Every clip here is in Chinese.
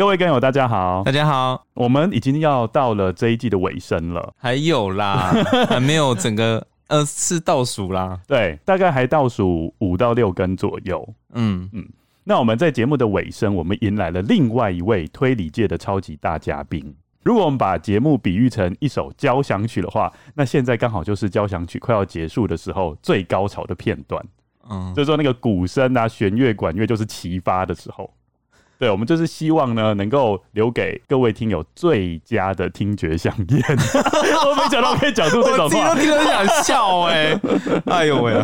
各位根友，大家好，大家好，我们已经要到了这一季的尾声了，还有啦，还没有整个呃是倒数啦，对，大概还倒数五到六根左右，嗯。嗯。那我们在节目的尾声，我们迎来了另外一位推理界的超级大嘉宾。如果我们把节目比喻成一首交响曲的话，那现在刚好就是交响曲快要结束的时候最高潮的片段，嗯，就是说那个鼓声啊、弦乐、管乐就是齐发的时候。对，我们就是希望呢，能够留给各位听友最佳的听觉饗宴。我没想到可以讲出这种话，我自己都听得想笑哎、欸！哎呦喂！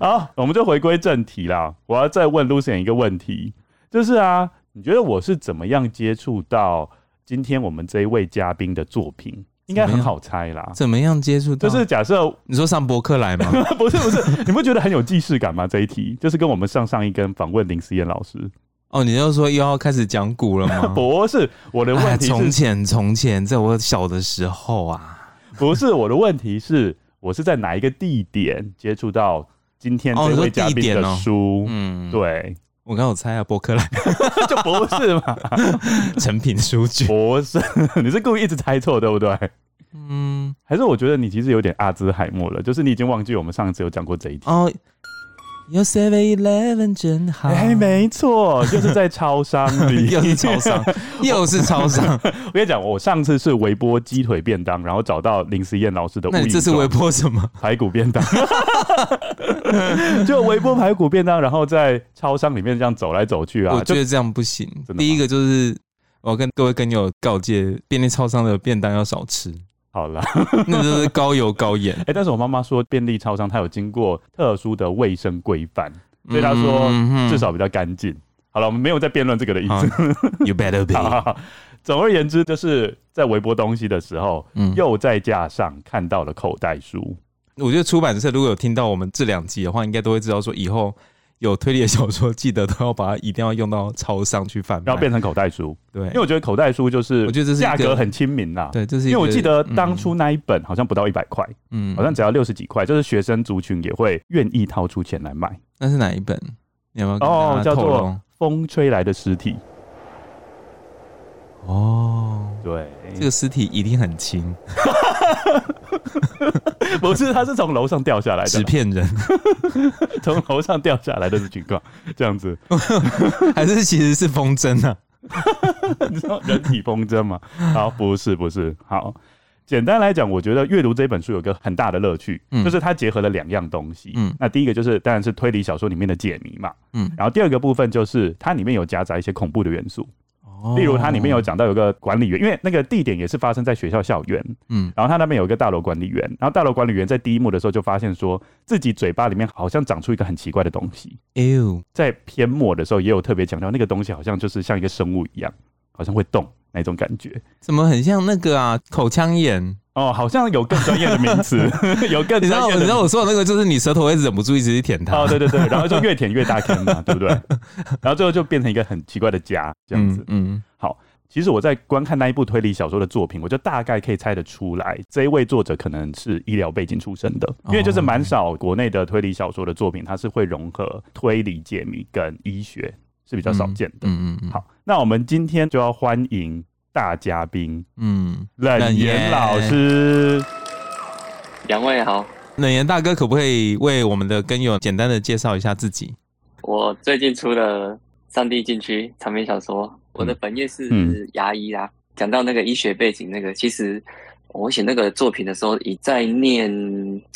好，我们就回归正题啦。我要再问 Lucien 一个问题，就是啊，你觉得我是怎么样接触到今天我们这一位嘉宾的作品？应该很好猜啦。怎么样接触到？就是假设你说上博客来吗？不是不是，你不觉得很有既视感吗？这一题就是跟我们上上一根访问林思燕老师。哦，你就说又要开始讲古了吗？不是，我的问题是从前从前，在我小的时候啊，不是我的问题是，我是在哪一个地点接触到今天这位嘉宾的书？哦、嗯，对，我刚有猜啊，博客来。就不是嘛，成品书局。不是，你是故意一直猜错对不对？嗯，还是我觉得你其实有点阿兹海默了，就是你已经忘记我们上次有讲过这一题哦。有 Seven Eleven 真好，哎、欸，没错，就是在超商里，又是超商，又是超商。我跟你讲，我上次是微波鸡腿便当，然后找到林思燕老师的。那你这是微波什么？排骨便当。就微波排骨便当，然后在超商里面这样走来走去啊。我觉得这样不行。第一个就是我跟各位跟友告诫，便利超商的便当要少吃。好了，那就是高油高盐。哎、欸，但是我妈妈说便利超商它有经过特殊的卫生规范，所以她说至少比较干净。好了，我们没有在辩论这个的意思。You better be。好好好，总而言之，就是在微波东西的时候，嗯、又在架上看到了口袋书。我觉得出版社如果有听到我们这两集的话，应该都会知道说以后。有推理的小说，记得都要把它一定要用到超商去贩卖，要变成口袋书。对，因为我觉得口袋书就是，我觉得这是价格很亲民啦。对，这是因为我记得当初那一本好像不到一百块，嗯，好像只要六十几块，就是学生族群也会愿意掏出钱来买。那是哪一本？你有没有哦，叫做《风吹来的尸体》。哦，对，这个尸体一定很轻。不是，他是从楼上掉下来的，纸片人，从楼上掉下来的情况，这样子，还是其实是风筝呢？你知道人体风筝吗？好，不是，不是。好，简单来讲，我觉得阅读这本书有个很大的乐趣，嗯、就是它结合了两样东西。嗯，那第一个就是当然是推理小说里面的解谜嘛。嗯，然后第二个部分就是它里面有夹杂一些恐怖的元素。例如，它里面有讲到有个管理员，因为那个地点也是发生在学校校园，嗯，然后他那边有一个大楼管理员，然后大楼管理员在第一幕的时候就发现说自己嘴巴里面好像长出一个很奇怪的东西，哎呦，在篇末的时候也有特别强调那个东西好像就是像一个生物一样，好像会动那种感觉，怎么很像那个啊？口腔炎。哦，好像有更专业的名词，有更你知道。你知道我说的那个，就是你舌头会忍不住一直去舔它。哦，对对对，然后就越舔越大坑嘛，对不对？然后最后就变成一个很奇怪的家这样子。嗯，嗯好，其实我在观看那一部推理小说的作品，我就大概可以猜得出来，这一位作者可能是医疗背景出身的，因为就是蛮少国内的推理小说的作品，它是会融合推理解谜跟医学，是比较少见的。嗯嗯嗯。好，那我们今天就要欢迎。大嘉宾，嗯，冷言老师，两位好，冷言大哥，可不可以为我们的根友简单的介绍一下自己？我最近出了《上帝禁区》长篇小说，嗯、我的本业是牙医啦。讲、嗯、到那个医学背景，那个其实我写那个作品的时候，已在念，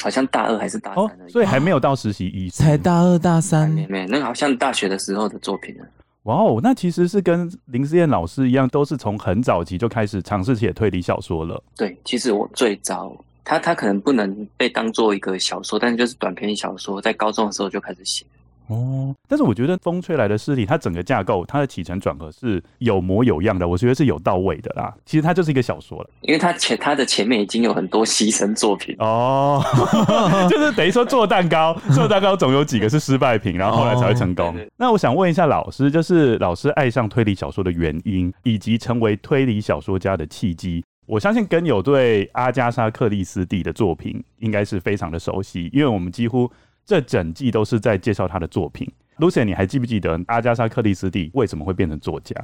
好像大二还是大三、哦，所以还没有到实习医生，才大二大三，没没，那个好像大学的时候的作品了。哇哦，那其实是跟林思燕老师一样，都是从很早期就开始尝试写推理小说了。对，其实我最早，他他可能不能被当做一个小说，但是就是短篇小说，在高中的时候就开始写。哦，但是我觉得《风吹来的尸体》它整个架构，它的起承转合是有模有样的，我觉得是有到位的啦。其实它就是一个小说了，因为它前它的前面已经有很多牺牲作品哦，就是等于说做蛋糕，做蛋糕总有几个是失败品，然后后来才会成功。那我想问一下老师，就是老师爱上推理小说的原因，以及成为推理小说家的契机。我相信跟友对阿加莎·克里斯蒂的作品应该是非常的熟悉，因为我们几乎。这整季都是在介绍他的作品。Lucien，你还记不记得阿加莎·克里斯蒂为什么会变成作家？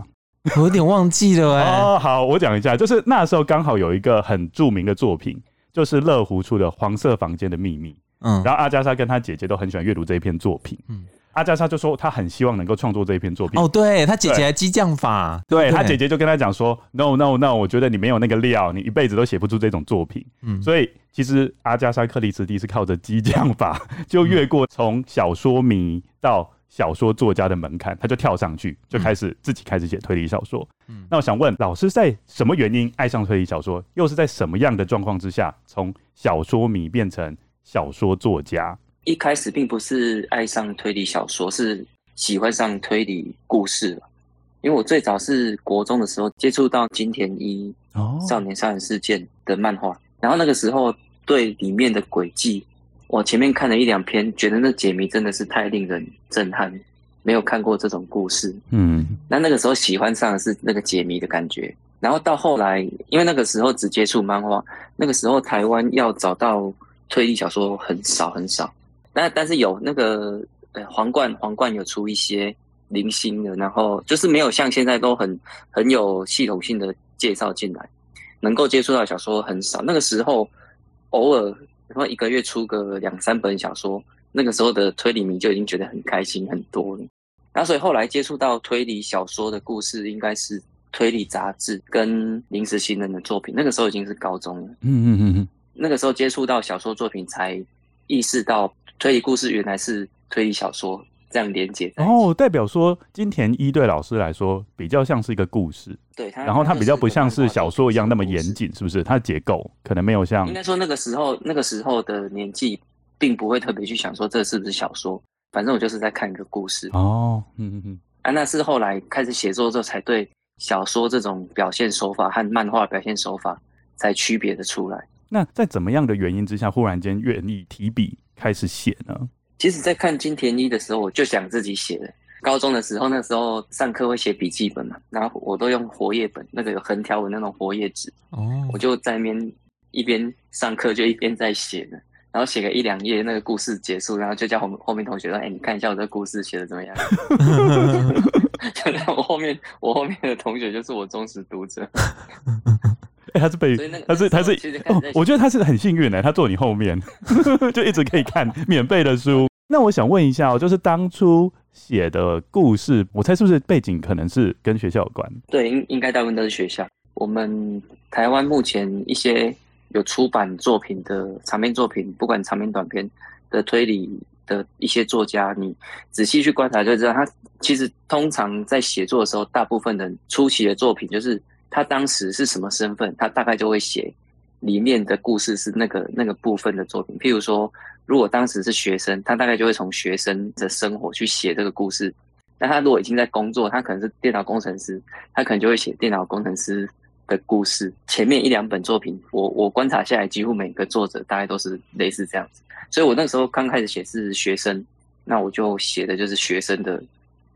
我有点忘记了哎、欸。哦，好，我讲一下，就是那时候刚好有一个很著名的作品，就是乐湖出的《黄色房间的秘密》。嗯，然后阿加莎跟她姐姐都很喜欢阅读这一篇作品。嗯。阿加莎就说，他很希望能够创作这一篇作品。哦，对，他姐姐还激将法，对，他姐姐就跟他讲说，no no no，我觉得你没有那个料，你一辈子都写不出这种作品。嗯，所以其实阿加莎·克里斯蒂是靠着激将法，就越过从小说迷到小说作家的门槛，他就跳上去，就开始自己开始写推理小说。嗯，那我想问老师，在什么原因爱上推理小说？又是在什么样的状况之下，从小说迷变成小说作家？一开始并不是爱上推理小说，是喜欢上推理故事了。因为我最早是国中的时候接触到金田一《少年杀人事件》的漫画，然后那个时候对里面的轨迹，我前面看了一两篇，觉得那解谜真的是太令人震撼，没有看过这种故事。嗯，那那个时候喜欢上的是那个解谜的感觉。然后到后来，因为那个时候只接触漫画，那个时候台湾要找到推理小说很少很少。但但是有那个呃皇冠皇冠有出一些零星的，然后就是没有像现在都很很有系统性的介绍进来，能够接触到小说很少。那个时候偶尔然后一个月出个两三本小说，那个时候的推理迷就已经觉得很开心很多了。然后所以后来接触到推理小说的故事，应该是推理杂志跟临时新人的作品。那个时候已经是高中了，嗯嗯嗯嗯，那个时候接触到小说作品才意识到。推理故事原来是推理小说这样连接，哦，代表说金田一对老师来说比较像是一个故事，对，然后它比较不像是小说一样那么严谨，是不是？它的结构可能没有像，应该说那个时候那个时候的年纪，并不会特别去想说这是不是小说，反正我就是在看一个故事。哦，嗯嗯嗯，啊，那是后来开始写作之后，才对小说这种表现手法和漫画表现手法才区别的出来。那在怎么样的原因之下，忽然间愿意提笔？开始写呢？其实，在看金田一的时候，我就想自己写了。高中的时候，那时候上课会写笔记本嘛，然后我都用活页本，那个有横条纹那种活页纸。哦。我就在那边一边上课，就一边在写呢。然后写个一两页，那个故事结束，然后就叫后后面同学说：“哎、欸，你看一下我这个故事写的怎么样？” 就让我后面，我后面的同学就是我忠实读者。欸、他是被，他是他是，哦，我觉得他是很幸运的，他坐你后面，就一直可以看 免费的书。那我想问一下哦，就是当初写的故事，我猜是不是背景可能是跟学校有关？对，应应该大部分都是学校。我们台湾目前一些有出版作品的长篇作品，不管长篇短篇的推理的一些作家，你仔细去观察就知道，他其实通常在写作的时候，大部分的初期的作品就是。他当时是什么身份？他大概就会写里面的故事是那个那个部分的作品。譬如说，如果当时是学生，他大概就会从学生的生活去写这个故事。那他如果已经在工作，他可能是电脑工程师，他可能就会写电脑工程师的故事。前面一两本作品，我我观察下来，几乎每个作者大概都是类似这样子。所以我那时候刚开始写是学生，那我就写的就是学生的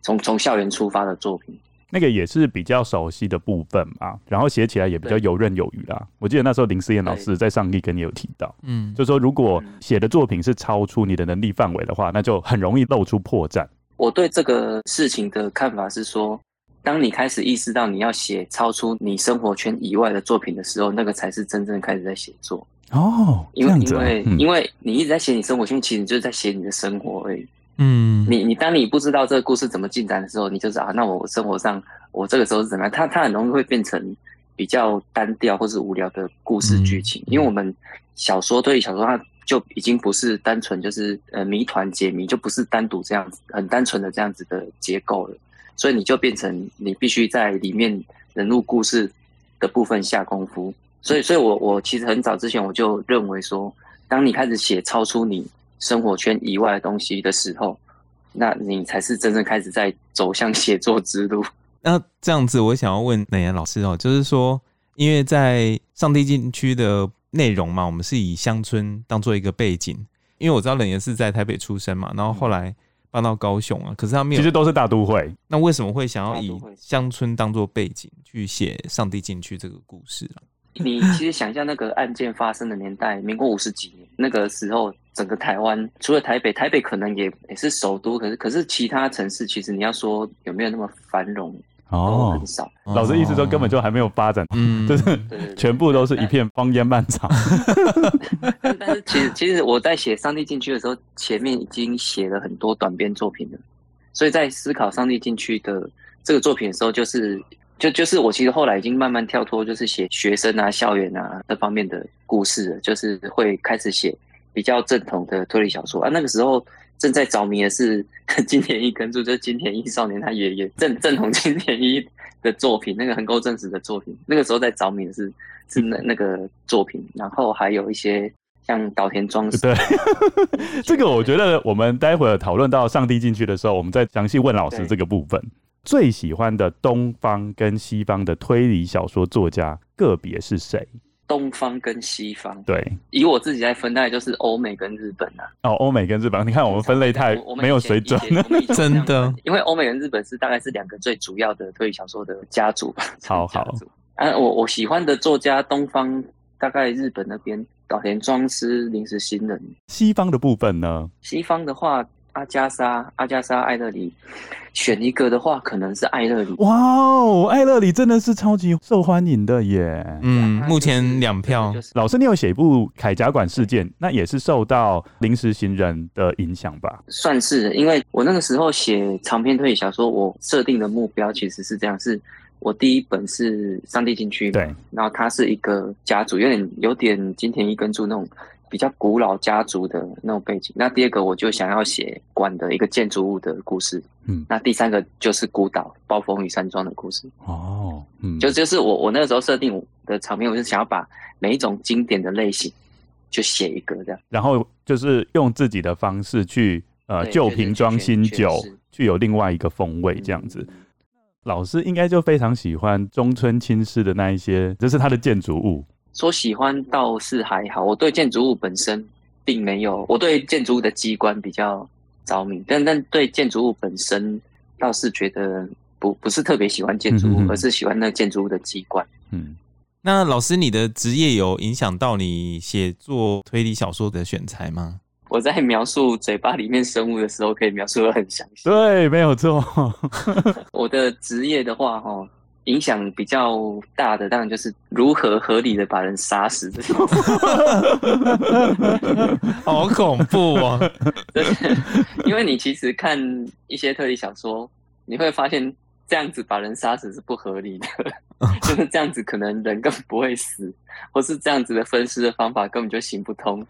从从校园出发的作品。那个也是比较熟悉的部分嘛，然后写起来也比较游刃有余啦。我记得那时候林思燕老师在上一跟你有提到，嗯，就说如果写的作品是超出你的能力范围的话，那就很容易露出破绽。我对这个事情的看法是说，当你开始意识到你要写超出你生活圈以外的作品的时候，那个才是真正开始在写作。哦，因为因为、嗯、因为你一直在写你生活圈，其实你就是在写你的生活而已。嗯，你你当你不知道这个故事怎么进展的时候，你就知道啊，那我生活上我这个时候是怎么样？它它很容易会变成比较单调或是无聊的故事剧情，嗯、因为我们小说推理小说它就已经不是单纯就是呃谜团解谜，就不是单独这样子很单纯的这样子的结构了，所以你就变成你必须在里面人物故事的部分下功夫。所以，所以我我其实很早之前我就认为说，当你开始写超出你。生活圈以外的东西的时候，那你才是真正开始在走向写作之路。那这样子，我想要问冷言老师哦，就是说，因为在上帝禁区的内容嘛，我们是以乡村当做一个背景，因为我知道冷岩是在台北出生嘛，然后后来搬到高雄啊，可是他没有，其实都是大都会。那为什么会想要以乡村当做背景去写上帝禁区这个故事啊？你其实想一下，那个案件发生的年代，民国五十几年，那个时候，整个台湾除了台北，台北可能也也是首都，可是可是其他城市，其实你要说有没有那么繁荣，哦，很少。老师意思说根本就还没有发展，嗯，就是全部都是一片荒烟漫草。但，但是其实其实我在写《上帝禁区》的时候，前面已经写了很多短篇作品了，所以在思考《上帝禁区》的这个作品的时候，就是。就就是我其实后来已经慢慢跳脱，就是写学生啊、校园啊这方面的故事了，就是会开始写比较正统的推理小说啊。那个时候正在着迷的是 金田一耕助，就是金田一少年他爷爷正正统金田一的作品，那个横沟正史的作品。那个时候在着迷的是是那那个作品，然后还有一些像岛田庄司。对，这个我觉得我们待会儿讨论到上帝进去的时候，我们再详细问老师这个部分。最喜欢的东方跟西方的推理小说作家个别是谁？东方跟西方，对，以我自己来分，大概就是欧美跟日本啊。哦，欧美跟日本，你看我们分类太没有水准，真的。因为欧美跟日本是大概是两个最主要的推理小说的家族吧。好好。啊，我我喜欢的作家，东方大概日本那边岛田庄司、临时新人。西方的部分呢？西方的话。阿加莎、阿加莎·艾勒里，选一个的话，可能是艾勒里。哇哦，艾勒里真的是超级受欢迎的耶！嗯，目前两票。老师，你有写一部《铠甲馆事件》，那也是受到《临时行人》的影响吧？算是，因为我那个时候写长篇推理小说，我设定的目标其实是这样：是我第一本是《上帝禁区》，对，然后它是一个家族，有点有点金田一耕助那种。比较古老家族的那种背景。那第二个，我就想要写馆的一个建筑物的故事。嗯，那第三个就是孤岛暴风雨山庄的故事。哦，嗯，就就是我我那个时候设定的场面，我就想要把每一种经典的类型就写一个这样，然后就是用自己的方式去呃旧瓶装新酒，去有另外一个风味这样子。嗯，老师应该就非常喜欢中村青司的那一些，这，就是他的建筑物。说喜欢倒是还好，我对建筑物本身并没有，我对建筑物的机关比较着迷，但但对建筑物本身倒是觉得不不是特别喜欢建筑物，嗯，而是喜欢那建筑物的机关。嗯，那老师，你的职业有影响到你写作推理小说的选材吗？我在描述嘴巴里面生物的时候，可以描述的很详细。对，没有错。我的职业的话，哈。影响比较大的，当然就是如何合理的把人杀死这种，好恐怖啊！对，因为你其实看一些推理小说，你会发现这样子把人杀死是不合理的，就是这样子可能人根本不会死，或是这样子的分尸的方法根本就行不通。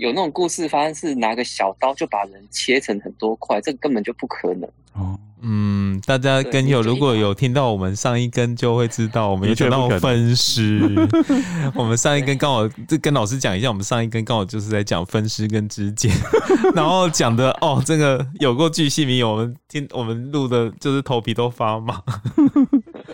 有那种故事发生是拿个小刀就把人切成很多块，这个根本就不可能。哦，嗯，大家跟友如果有听到我们上一根就会知道，我们有讲到分尸。我们上一根刚好就跟老师讲一下，我们上一根刚好就是在讲分尸跟肢解，然后讲的哦，这个有过巨细靡，我们听我们录的就是头皮都发麻。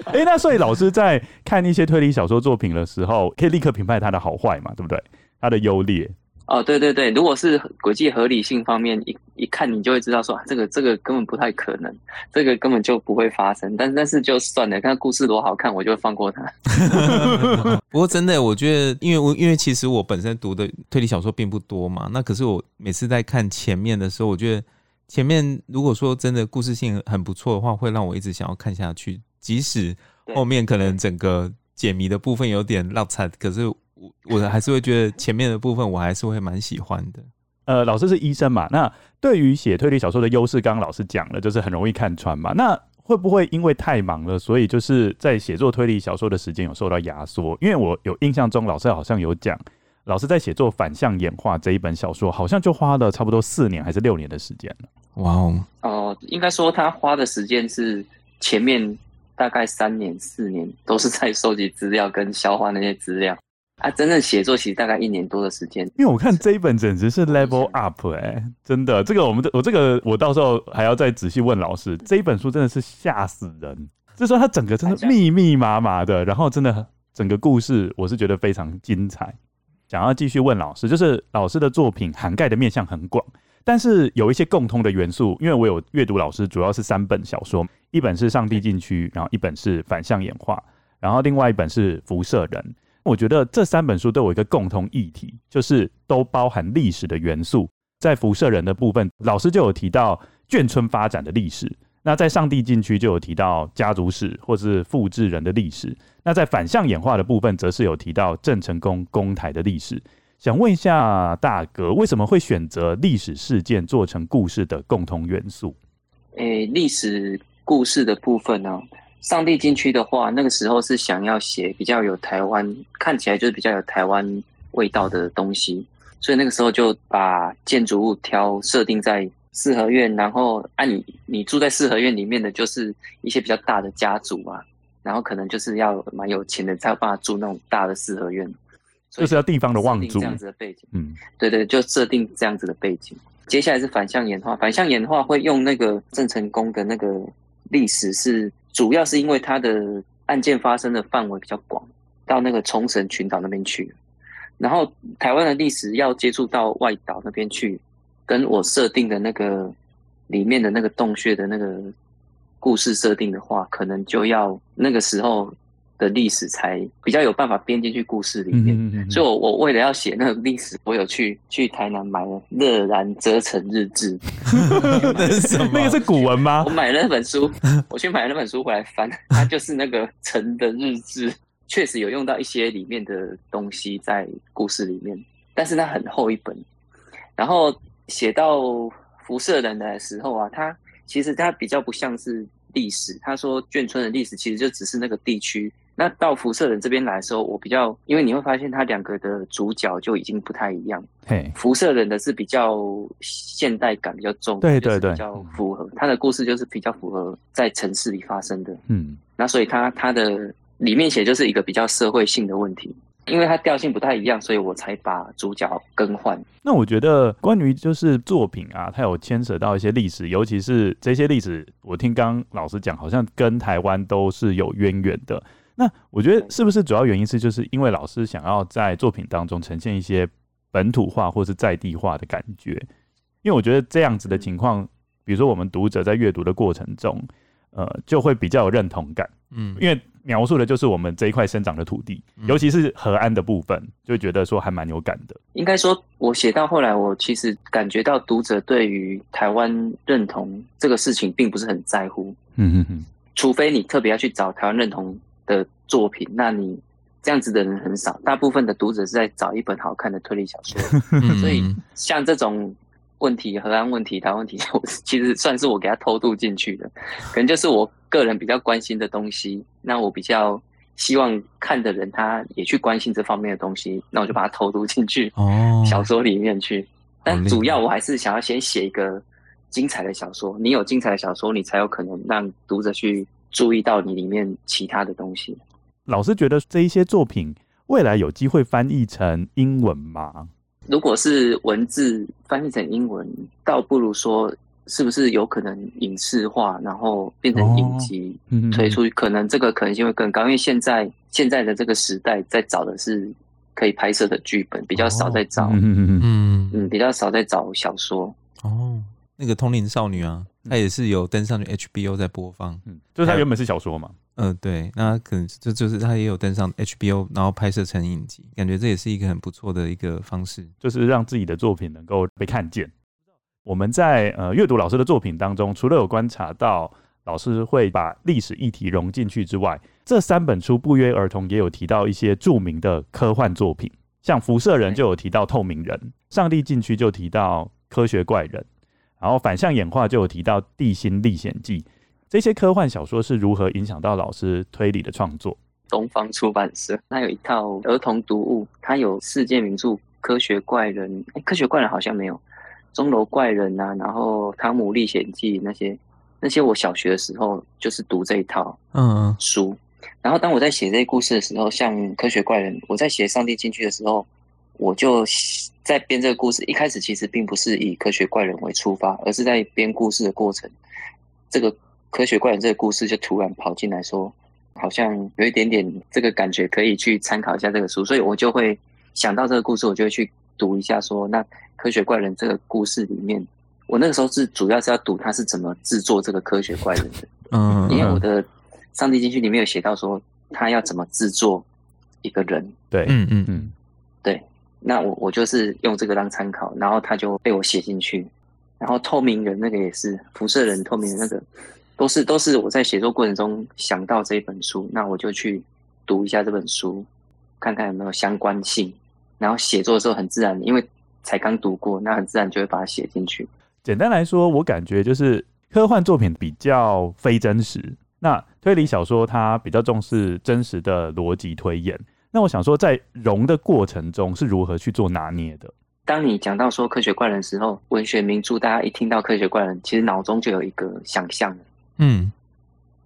哎、欸，那所以老师在看一些推理小说作品的时候，可以立刻评判它的好坏嘛？对不对？它的优劣。哦，对对对，如果是轨迹合理性方面，一一看你就会知道说，啊，这个这个根本不太可能，这个根本就不会发生。但但是就算了，看故事多好看，我就会放过它。不过真的，我觉得，因为我因为其实我本身读的推理小说并不多嘛，那可是我每次在看前面的时候，我觉得前面如果说真的故事性很不错的话，会让我一直想要看下去，即使后面可能整个解谜的部分有点落差，可是。我我还是会觉得前面的部分我还是会蛮喜欢的。呃，老师是医生嘛，那对于写推理小说的优势，刚刚老师讲了，就是很容易看穿嘛。那会不会因为太忙了，所以就是在写作推理小说的时间有受到压缩？因为我有印象中，老师好像有讲，老师在写作《反向演化》这一本小说，好像就花了差不多四年还是六年的时间了。哇哦！哦，应该说他花的时间是前面大概三年四年都是在收集资料跟消化那些资料。啊，真正写作其实大概一年多的时间。因为我看这一本简直是 level up 哎、欸，真的，这个我们这我这个我到时候还要再仔细问老师。这一本书真的是吓死人，就是说它整个真的密密麻麻的，然后真的整个故事我是觉得非常精彩。想要继续问老师，就是老师的作品涵盖的面向很广，但是有一些共通的元素，因为我有阅读老师主要是三本小说，一本是《上帝禁区》，然后一本是《反向演化》，然后另外一本是《辐射人》。我觉得这三本书都有一个共同议题，就是都包含历史的元素。在《辐射人》的部分，老师就有提到眷村发展的历史；那在《上帝禁区》就有提到家族史或是复制人的历史。那在反向演化的部分，则是有提到郑成功攻台的历史。想问一下大哥，为什么会选择历史事件做成故事的共同元素？诶、历史故事的部分呢、上帝禁区的话，那个时候是想要写比较有台湾，看起来就是比较有台湾味道的东西，所以那个时候就把建筑物挑设定在四合院，然后按、啊、你你住在四合院里面的就是一些比较大的家族啊。然后可能就是要蛮有钱的才有办法住那种大的四合院，就是要地方的望族这样子的背景。嗯，对对，就设定这样子的背景。接下来是反向演化，反向演化会用那个郑成功的那个历史，是主要是因为他的案件发生的范围比较广，到那个冲绳群岛那边去。然后台湾的历史要接触到外岛那边去，跟我设定的那个里面的那个洞穴的那个。故事设定的话，可能就要那个时候的历史才比较有办法编进去故事里面。嗯嗯嗯，所以我，我我为了要写那个历史，我有去去台南买了《乐然遮城日志》。那是什么？那个是古文吗？我买了那本书，我去买了那本书回来翻，它就是那个城的日志，确实有用到一些里面的东西在故事里面，但是它很厚一本。然后写到辐射人的时候啊，它其实它比较不像是。历史，他说眷村的历史其实就只是那个地区。那到辐射人这边来的时候，我比较，因为你会发现他两个的主角就已经不太一样。嘿，辐射人的是比较现代感比较重，对对对，比较符合他的故事，就是比较符合在城市里发生的。嗯，那所以他他的里面写就是一个比较社会性的问题。因为它调性不太一样，所以我才把主角更换。那我觉得关于就是作品啊，它有牵扯到一些历史，尤其是这些历史，我听刚刚老师讲，好像跟台湾都是有渊源的。那我觉得是不是主要原因是，就是因为老师想要在作品当中呈现一些本土化或是在地化的感觉？因为我觉得这样子的情况，比如说我们读者在阅读的过程中，呃，就会比较有认同感。嗯，因为。描述的就是我们这一块生长的土地，尤其是河安的部分，就觉得说还蛮有感的。应该说，我写到后来，我其实感觉到读者对于台湾认同这个事情并不是很在乎。嗯嗯嗯，除非你特别要去找台湾认同的作品，那你这样子的人很少。大部分的读者是在找一本好看的推理小说，所以像这种。问题，河安问题，台湾问题，我其实算是我给他偷渡进去的，可能就是我个人比较关心的东西。那我比较希望看的人，他也去关心这方面的东西，那我就把它偷渡进去小说里面去。但主要我还是想要先写一个精彩的小说。你有精彩的小说，你才有可能让读者去注意到你里面其他的东西。老师觉得这一些作品未来有机会翻译成英文吗？如果是文字翻译成英文，倒不如说是不是有可能影视化，然后变成影集推出，可能这个可能性会更高。因为现在现在的这个时代，在找的是可以拍摄的剧本，比较少在找，嗯嗯，比较少在找小说。哦，那个《通灵少女》啊，她也是有登上去 HBO 在播放，嗯，就是它原本是小说嘛。嗯、呃，对，那可能这就是她也有登上 HBO，然后拍摄成影集，感觉这也是一个很不错的一个方式，就是让自己的作品能够被看见。我们在呃阅读老师的作品当中，除了有观察到老师会把历史议题融进去之外，这三本书不约而同也有提到一些著名的科幻作品，像《辐射人》就有提到《透明人》，《上帝禁区》就提到《科学怪人》，然后《反向演化》就有提到《地心历险记》。这些科幻小说是如何影响到老师推理的创作？东方出版社它有一套儿童读物，它有世界名著《科学怪人》欸，《科学怪人》好像没有，《钟楼怪人》啊，然后《汤姆历险记》那些，那些我小学的时候就是读这一套嗯书，然后当我在写这些故事的时候，像科学怪人，我在写上帝进去的时候，我就在编这个故事。一开始其实并不是以科学怪人为出发，而是在编故事的过程，这个科学怪人这个故事就突然跑进来说，好像有一点点这个感觉，可以去参考一下这个书，所以我就会想到这个故事，我就会去读一下说，说那科学怪人这个故事里面。我那个时候是主要是要读他是怎么制作这个科学怪人的，嗯，因为我的上帝禁区里面有写到说他要怎么制作一个人，对，嗯嗯嗯，对，那我我就是用这个当参考，然后他就被我写进去，然后透明人那个也是辐射人透明人那个，都是都是我在写作过程中想到这一本书，那我就去读一下这本书，看看有没有相关性，然后写作的时候很自然，因为才刚读过，那很自然就会把它写进去。简单来说，我感觉就是科幻作品比较非真实，那推理小说它比较重视真实的逻辑推演。那我想说，在融的过程中是如何去做拿捏的？当你讲到说科学怪人的时候，文学名著大家一听到科学怪人，其实脑中就有一个想象。嗯，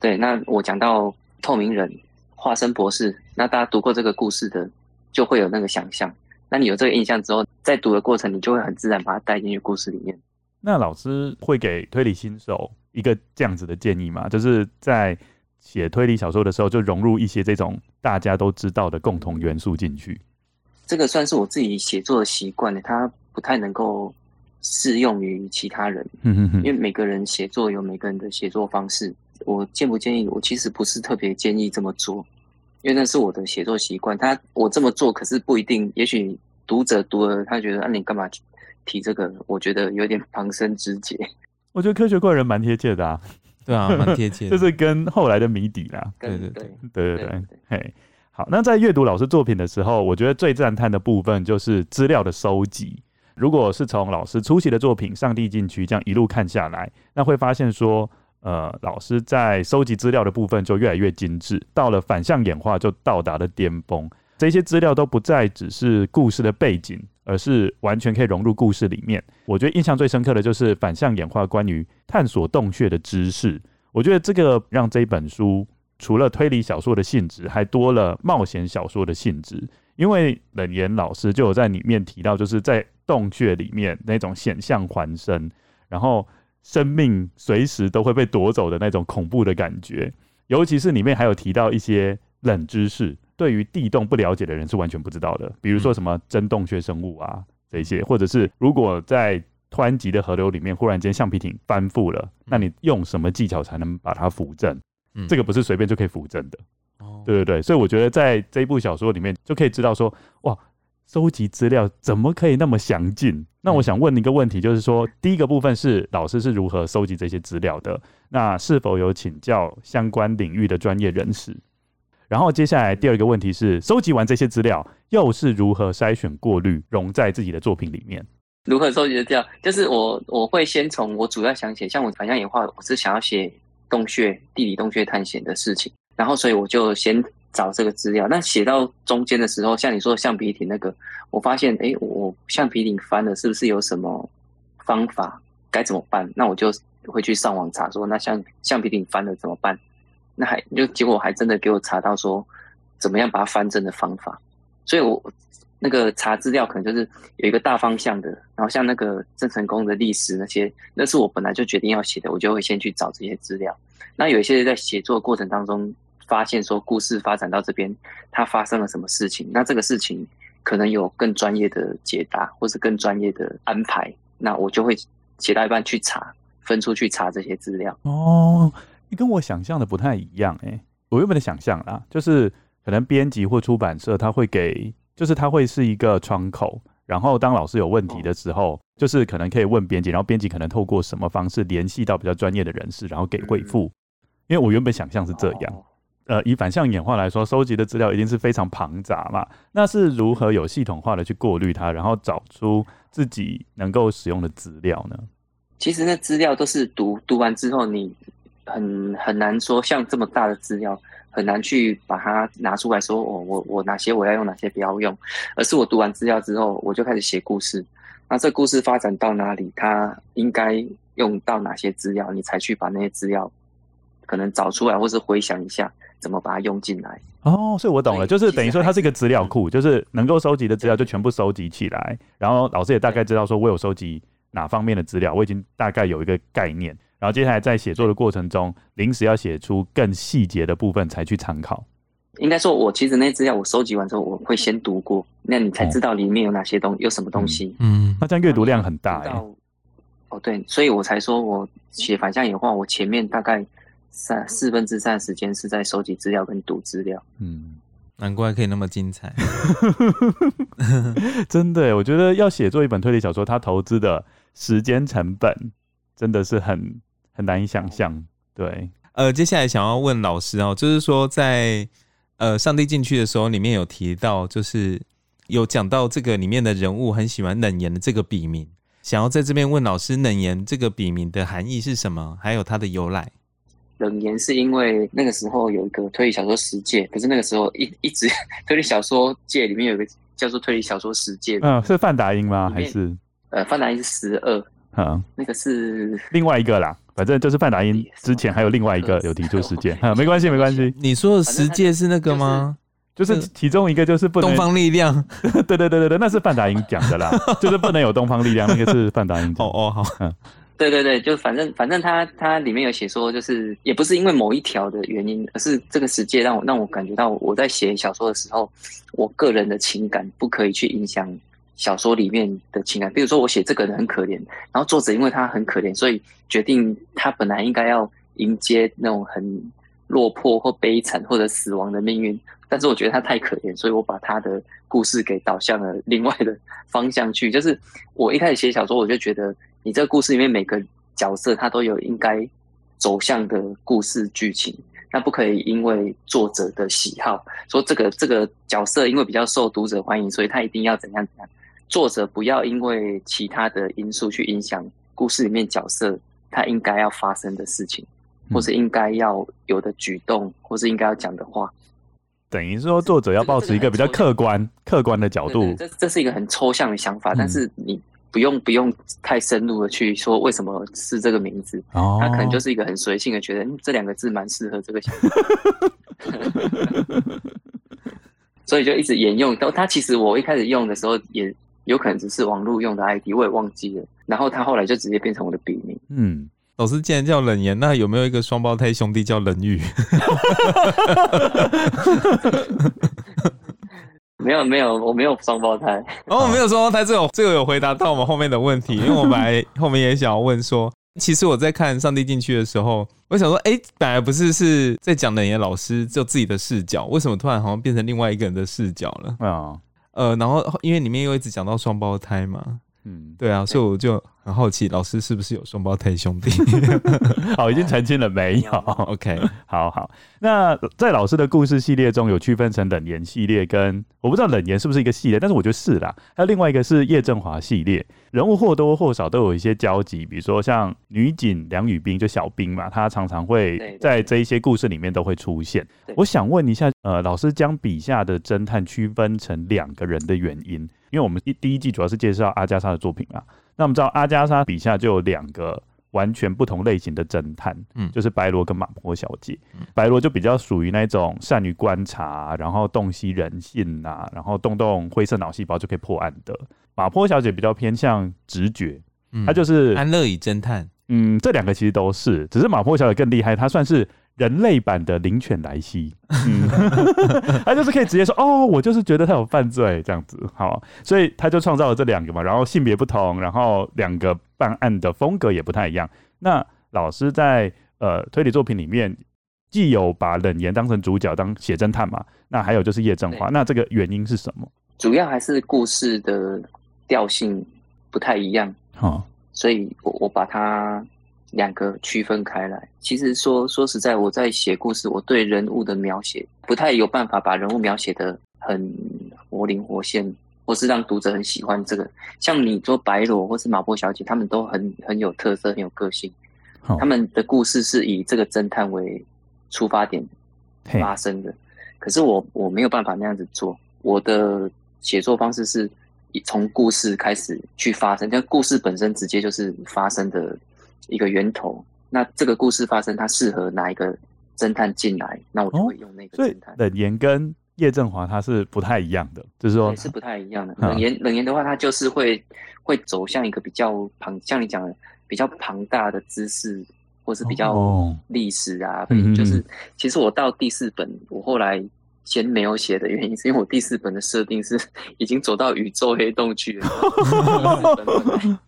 对。那我讲到透明人、化身博士，那大家读过这个故事的，就会有那个想象。那你有这个印象之后，在读的过程，你就会很自然把它带进去故事里面。那老师会给推理新手一个这样子的建议吗？就是在写推理小说的时候，就融入一些这种大家都知道的共同元素进去。这个算是我自己写作的习惯，它不太能够适用于其他人。因为每个人写作有每个人的写作方式。我建不建议？我其实不是特别建议这么做，因为那是我的写作习惯。他我这么做，可是不一定。也许读者读了，他觉得啊，你干嘛？提这个，我觉得有点旁生枝节。我觉得科学怪人蛮贴切的啊，对啊，蛮贴切，就是跟后来的谜底啦。对对对对对对，嘿，好。那在阅读老师作品的时候，我觉得最赞叹的部分就是资料的收集。如果是从老师初期的作品《上帝禁区》这样一路看下来，那会发现说，呃，老师在收集资料的部分就越来越精致，到了反向演化就到达了巅峰。这些资料都不再只是故事的背景，而是完全可以融入故事里面。我觉得印象最深刻的就是反向演化关于探索洞穴的知识。我觉得这个让这本书除了推理小说的性质，还多了冒险小说的性质。因为冷言老师就有在里面提到，就是在洞穴里面那种险象环生，然后生命随时都会被夺走的那种恐怖的感觉。尤其是里面还有提到一些冷知识。对于地洞不了解的人是完全不知道的，比如说什么真洞穴生物啊这些，或者是如果在湍急的河流里面忽然间橡皮艇翻覆了，那你用什么技巧才能把它扶正？嗯，这个不是随便就可以扶正的。哦，对对对，所以我觉得在这一部小说里面就可以知道说，哇，收集资料怎么可以那么详尽？那我想问你一个问题，就是说，第一个部分是老师是如何收集这些资料的？那是否有请教相关领域的专业人士？然后接下来第二个问题是，收集完这些资料，又是如何筛选、过滤，融在自己的作品里面？如何收集的资料？就是我我会先从我主要想写，像我反向演化，我是想要写洞穴、地理洞穴探险的事情，然后所以我就先找这个资料。那写到中间的时候，像你说的橡皮艇那个，我发现，哎，我橡皮艇翻了，是不是有什么方法？该怎么办？那我就会去上网查，说那橡橡皮艇翻了怎么办？那还就结果还真的给我查到说，怎么样把它翻正的方法，所以我那个查资料可能就是有一个大方向的，然后像那个郑成功的历史那些，那是我本来就决定要写的，我就会先去找这些资料。那有一些在写作过程当中发现说，故事发展到这边，它发生了什么事情，那这个事情可能有更专业的解答，或是更专业的安排，那我就会写到一半去查，分出去查这些资料。哦。你跟我想象的不太一样哎、欸，我原本的想象啦，就是可能编辑或出版社他会给，就是他会是一个窗口，然后当老师有问题的时候，就是可能可以问编辑，然后编辑可能透过什么方式联系到比较专业的人士，然后给回复。因为我原本想象是这样，呃，以反向演化来说，收集的资料一定是非常庞杂嘛，那是如何有系统化的去过滤它，然后找出自己能够使用的资料呢？其实那资料都是读读完之后你。很很难说，像这么大的资料，很难去把它拿出来说，哦，我我哪些我要用，哪些不要用，而是我读完资料之后，我就开始写故事。那这故事发展到哪里，它应该用到哪些资料，你才去把那些资料可能找出来，或是回想一下怎么把它用进来。哦，所以我懂了，就是等于说它是一个资料库，就是能够收集的资料就全部收集起来，然后老师也大概知道说我有收集哪方面的资料，我已经大概有一个概念，然后接下来在写作的过程中，临时要写出更细节的部分才去参考。应该说，我其实那资料我收集完之后，我会先读过，那你才知道里面有哪些东西，有什么东西。嗯，那这样阅读量很大哎。哦，对，所以我才说我写反向演化，我前面大概。三四分之三的时间是在收集资料跟读资料，嗯，难怪可以那么精彩，真的，我觉得要写作一本推理小说，它投资的时间成本真的是很很难以想象。对，呃，接下来想要问老师哦，就是说在呃上帝进去的时候，里面有提到，就是有讲到这个里面的人物很喜欢冷言的这个笔名，想要在这边问老师，冷言这个笔名的含义是什么，还有它的由来。冷言是因为那个时候有一个推理小说十界，可是那个时候一一直推理小说界里面有一个叫做推理小说十界，嗯，是范达英吗？还是呃，范达英是十二，嗯，那个是另外一个啦，反正就是范达因之前还有另外一个有提出十诫，嗯，没关系 没关系。你说的十诫是那个吗？就是其中一个就是不能东方力量，对对对对对，那是范达因讲的啦，就是不能有东方力量，那个是范达因。哦哦好，嗯。对对对，就反正反正他他里面有写说，就是也不是因为某一条的原因，而是这个世界让我让我感觉到我在写小说的时候，我个人的情感不可以去影响小说里面的情感。比如说我写这个人很可怜，然后作者因为他很可怜，所以决定他本来应该要迎接那种很落魄或悲惨或者死亡的命运，但是我觉得他太可怜，所以我把他的故事给导向了另外的方向去。就是我一开始写小说，我就觉得。你这个故事里面每个角色他都有应该走向的故事剧情，那不可以因为作者的喜好说这个这个角色因为比较受读者欢迎，所以他一定要怎样怎样。作者不要因为其他的因素去影响故事里面角色他应该要发生的事情，或是应该要有的举动，或是应该要讲的话。等于说作者要保持一个比较客观客观的角度。这这是一个很抽象的想法，但是你。不用不用太深入的去说为什么是这个名字，哦、他可能就是一个很随性的觉得，嗯、这两个字蛮适合这个想法，所以就一直沿用。到他其实我一开始用的时候，也有可能只是网络用的 ID，我也忘记了。然后他后来就直接变成我的笔名。嗯，老师既然叫冷言，那有没有一个双胞胎兄弟叫冷语？没有没有，我没有双胞胎。哦，没有双胞胎，这个这个有回答到我们后面的问题，因为我本来后面也想要问说，其实我在看《上帝进去》的时候，我想说，哎，本来不是是在讲冷言老师就自己的视角，为什么突然好像变成另外一个人的视角了？啊，呃，然后因为里面又一直讲到双胞胎嘛。嗯，对啊，所以我就很好奇，老师是不是有双胞胎兄弟？好，已经澄清了没有？OK，好好。那在老师的故事系列中有区分成冷言系列跟我不知道冷言是不是一个系列，但是我觉得是啦。还有另外一个是叶振华系列，人物或多或少都有一些交集，比如说像女警梁雨冰就小兵嘛，她常常会在这一些故事里面都会出现。我想问一下，呃，老师将笔下的侦探区分成两个人的原因？因为我们一第一季主要是介绍阿加莎的作品嘛，那我们知道阿加莎笔下就有两个完全不同类型的侦探，嗯，就是白罗跟马坡小姐。嗯、白罗就比较属于那种善于观察，然后洞悉人性啊，然后动动灰色脑细胞就可以破案的。马坡小姐比较偏向直觉，嗯，她就是安乐椅侦探。嗯，这两个其实都是，只是马坡小姐更厉害，她算是。人类版的灵犬莱西，嗯，他就是可以直接说哦，我就是觉得他有犯罪这样子，好，所以他就创造了这两个嘛，然后性别不同，然后两个办案的风格也不太一样。那老师在呃推理作品里面，既有把冷言当成主角当写侦探嘛，那还有就是叶振华，那这个原因是什么？主要还是故事的调性不太一样，哦，所以我我把它。两个区分开来，其实说说实在，我在写故事，我对人物的描写不太有办法把人物描写的很活灵活现，或是让读者很喜欢这个。像你说白罗或是马波小姐，他们都很很有特色，很有个性。他们的故事是以这个侦探为出发点发生的，可是我我没有办法那样子做。我的写作方式是以从故事开始去发生，但故事本身直接就是发生的。一个源头，那这个故事发生，它适合哪一个侦探进来，那我就会用那个侦探。哦、冷言跟叶振华他是不太一样的，就是说是不太一样的。冷言冷言的话，他就是会会走向一个比较庞，像你讲的比较庞大的知识，或是比较历史啊，哦、就是其实我到第四本，我后来。先没有写的原因，是因为我第四本的设定是 已经走到宇宙黑洞去了。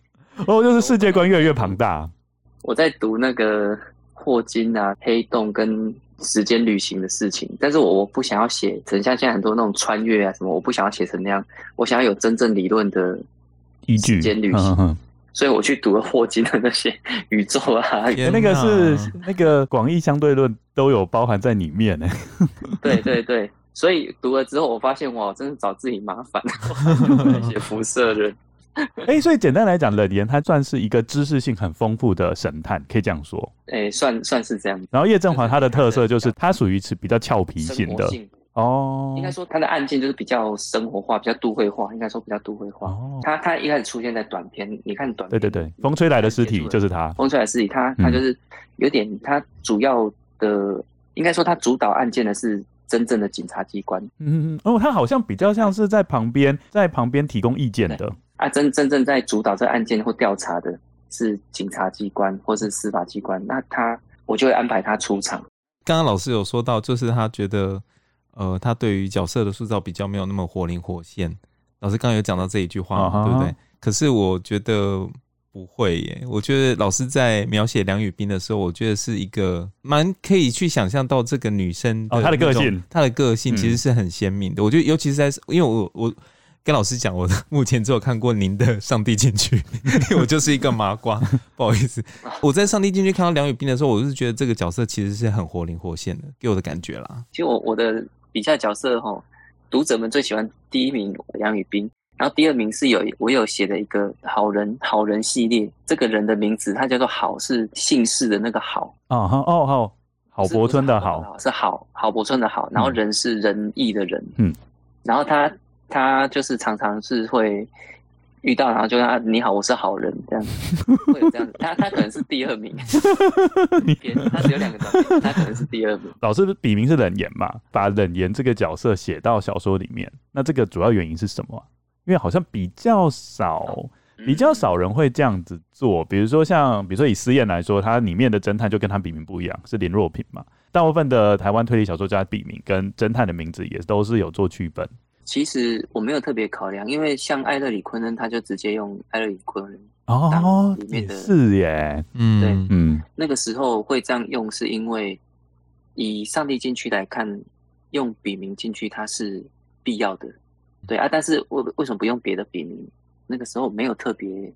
哦，就是世界观越来越庞大。我在读那个霍金啊、黑洞跟时间旅行的事情，但是我我不想要写成像现在很多那种穿越啊什么，我不想要写成那样，我想要有真正理论的依据。时间旅行，所以我去读了霍金的那些宇宙啊，那个是那个广义相对论都有包含在里面呢。对对对，所以读了之后，我发现哇，真的找自己麻烦，写辐射人。哎、欸，所以简单来讲，冷言他算是一个知识性很丰富的神探，可以这样说。哎、欸，算算是这样。然后叶振华他的特色就是他属于是比较俏皮型的哦，应该说他的案件就是比较生活化，比较都会化，应该说比较都会化。哦、他他一开始出现在短片，你看短片，对对对，风吹来的尸体就是他，风吹来的尸体，他他就是有点，他主要的、嗯、应该说他主导案件的是。真正的警察机关，嗯嗯哦，他好像比较像是在旁边，在旁边提供意见的啊，真真正在主导这案件或调查的是警察机关或是司法机关，那他我就会安排他出场。刚刚老师有说到，就是他觉得，呃，他对于角色的塑造比较没有那么活灵活现。老师刚刚有讲到这一句话，啊、对不对？可是我觉得。不会耶，我觉得老师在描写梁宇彬的时候，我觉得是一个蛮可以去想象到这个女生、哦、她的个性，她的个性其实是很鲜明的。嗯、我觉得尤其是在，因为我我跟老师讲，我 目前只有看过您的《上帝禁区》，因为我就是一个麻瓜，不好意思。我在《上帝禁区》看到梁宇斌的时候，我就是觉得这个角色其实是很活灵活现的，给我的感觉啦。其实我我的笔下角色哈，读者们最喜欢第一名梁宇斌。然后第二名是有我有写的一个好人好人系列，这个人的名字他叫做好，是姓氏的那个好啊哦哦郝柏村的好是好郝柏村的好，然后人是仁义的人嗯，然后他他就是常常是会遇到，然后就他你好，我是好人这样子，会有这样子，他他可能是第二名，他只有两个角色，他可能是第二名。老师笔名是冷言嘛，把冷言这个角色写到小说里面，那这个主要原因是什么？因为好像比较少，比较少人会这样子做。比如说像，比如说以思燕来说，他里面的侦探就跟他笔名不一样，是林若平嘛。大部分的台湾推理小说家笔名跟侦探的名字也都是有做区分。其实我没有特别考量，因为像艾勒里昆恩，他就直接用艾勒里昆恩哦，里面的是耶，嗯，对，嗯，那个时候会这样用，是因为以上帝禁区来看，用笔名进去它是必要的。对啊，但是为为什么不用别的笔名？那个时候没有特别，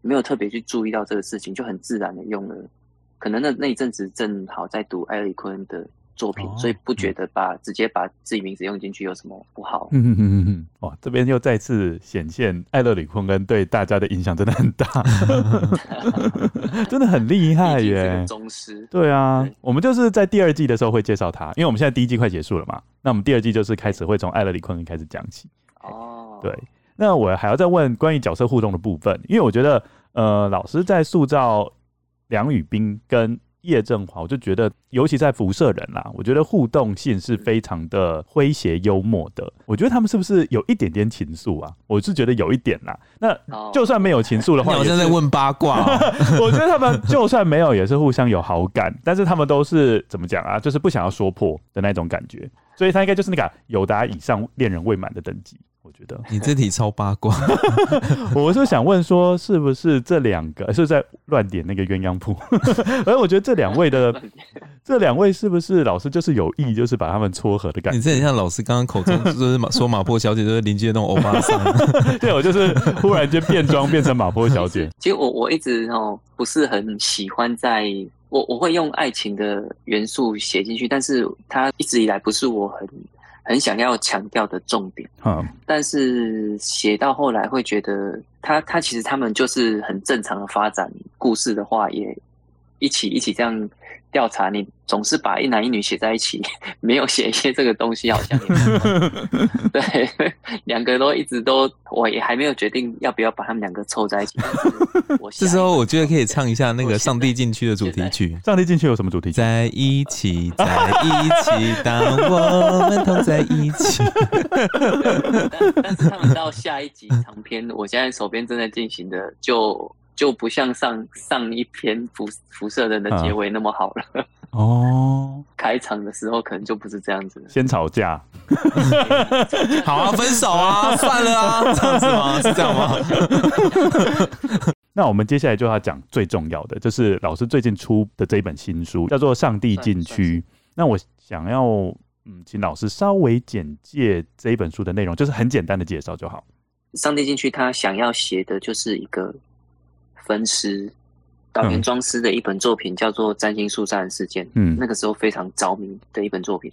没有特别去注意到这个事情，就很自然的用了。可能那那一阵子正好在读艾勒里昆恩的作品，哦、所以不觉得把、嗯、直接把自己名字用进去有什么不好。嗯嗯嗯嗯，哇，这边又再次显现艾勒里昆根对大家的影响真的很大，真的很厉害耶！宗师。对啊，对我们就是在第二季的时候会介绍他，因为我们现在第一季快结束了嘛，那我们第二季就是开始会从艾勒里昆根开始讲起。哦，对，那我还要再问关于角色互动的部分，因为我觉得，呃，老师在塑造梁宇斌跟叶振华，我就觉得，尤其在辐射人啦，我觉得互动性是非常的诙谐幽默的。我觉得他们是不是有一点点情愫啊？我是觉得有一点啦。那就算没有情愫的话，我现在在问八卦哦。我觉得他们就算没有，也是互相有好感。但是他们都是怎么讲啊？就是不想要说破的那种感觉。所以他应该就是那个有达以上恋人未满的等级。我觉得 你这题超八卦，我是想问说，是不是这两个是在乱点那个鸳鸯谱？而我觉得这两位的这两位是不是老师就是有意，就是把他们撮合的感觉？你这很像老师刚刚口中就是说马坡小姐就是邻居的那种欧巴桑。对，我就是忽然间变装变成马坡小姐。其实我我一直哦不是很喜欢在，我我会用爱情的元素写进去，但是它一直以来不是我很。很想要强调的重点，嗯，但是写到后来会觉得他，他他其实他们就是很正常的发展故事的话也，也一起一起这样调查，你总是把一男一女写在一起，没有写一些这个东西，好像也 对，两个都一直都，我也还没有决定要不要把他们两个凑在一起。我这时候我觉得可以唱一下那个《上帝禁区》的主题曲。《上帝禁区》有什么主题曲？在一起，在一起，当我们同在一起。但但是他们到下一集长篇，我现在手边正在进行的就。就不像上上一篇辐辐射人的结尾那么好了哦。开场的时候可能就不是这样子，先吵架，好啊，分手啊，算了啊，这样子吗？是这样吗？那我们接下来就要讲最重要的，就是老师最近出的这一本新书，叫做《上帝禁区》。那我想要嗯，请老师稍微简介这一本书的内容，就是很简单的介绍就好。《上帝禁区》他想要写的就是一个。分尸，岛田庄司的一本作品叫做《占星术杀人事件》，嗯，那个时候非常着迷的一本作品。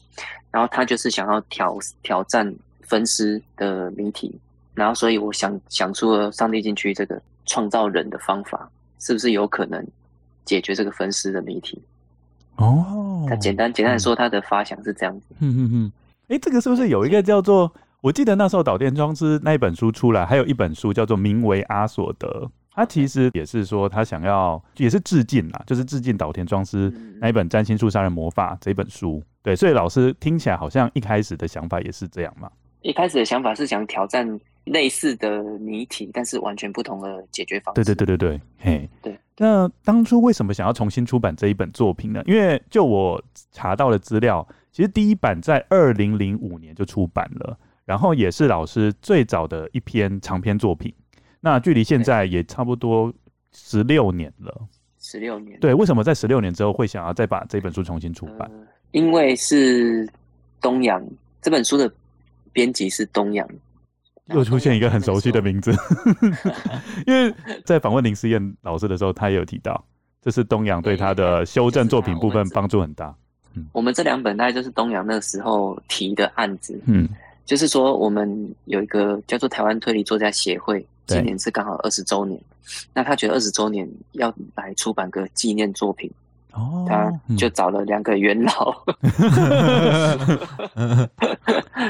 然后他就是想要挑挑战分尸的谜题，然后所以我想想出了上帝禁区这个创造人的方法，是不是有可能解决这个分尸的谜题？哦，他简单简单的说，他的发想是这样子。嗯嗯嗯，哎，这个是不是有一个叫做？我记得那时候岛田庄司那一本书出来，还有一本书叫做《名为阿索德》。他其实也是说，他想要也是致敬啦，就是致敬岛田庄司那一本《占星术杀人魔法》这本书。对，所以老师听起来好像一开始的想法也是这样嘛。一开始的想法是想挑战类似的谜题，但是完全不同的解决方式。对对对对对，嘿，对。那当初为什么想要重新出版这一本作品呢？因为就我查到的资料，其实第一版在二零零五年就出版了，然后也是老师最早的一篇长篇作品。那距离现在也差不多十六年了。十六年。对，为什么在十六年之后会想要再把这本书重新出版？呃、因为是东阳这本书的编辑是东阳，又出现一个很熟悉的名字。因为在访问林思燕老师的时候，他也有提到，这是东阳对他的修正作品部分帮助很大。嗯，我们这两本大概就是东阳那时候提的案子。嗯，就是说我们有一个叫做台湾推理作家协会。今年是刚好二十周年，那他觉得二十周年要来出版个纪念作品，哦，他就找了两个元老，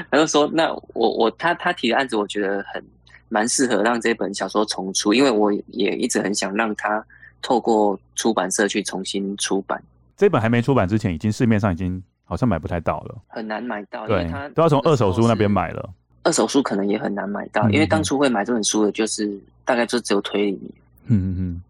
他就说：“那我我他他提的案子，我觉得很蛮适合让这本小说重出，因为我也一直很想让他透过出版社去重新出版。这本还没出版之前，已经市面上已经好像买不太到了，很难买到，对，都要从二手书那边买了。”二手书可能也很难买到，因为当初会买这本书的，就是大概就只有推理迷。嗯嗯嗯，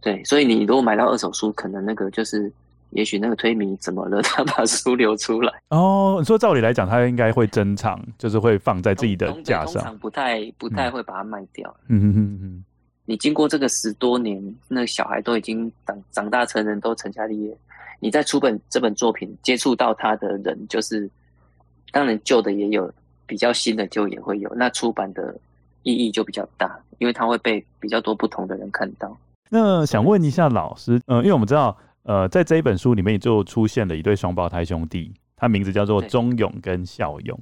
对，所以你如果买到二手书，可能那个就是，也许那个推迷怎么了，他把书留出来。哦，你说照理来讲，他应该会珍藏，就是会放在自己的架上，通常不太不太会把它卖掉。嗯嗯嗯嗯，你经过这个十多年，那个小孩都已经长长大成人，都成家立业，你在出本这本作品，接触到他的人，就是当然旧的也有。比较新的就也会有，那出版的意义就比较大，因为它会被比较多不同的人看到。那想问一下老师，呃，因为我们知道，呃，在这一本书里面就出现了一对双胞胎兄弟，他名字叫做忠勇跟孝勇。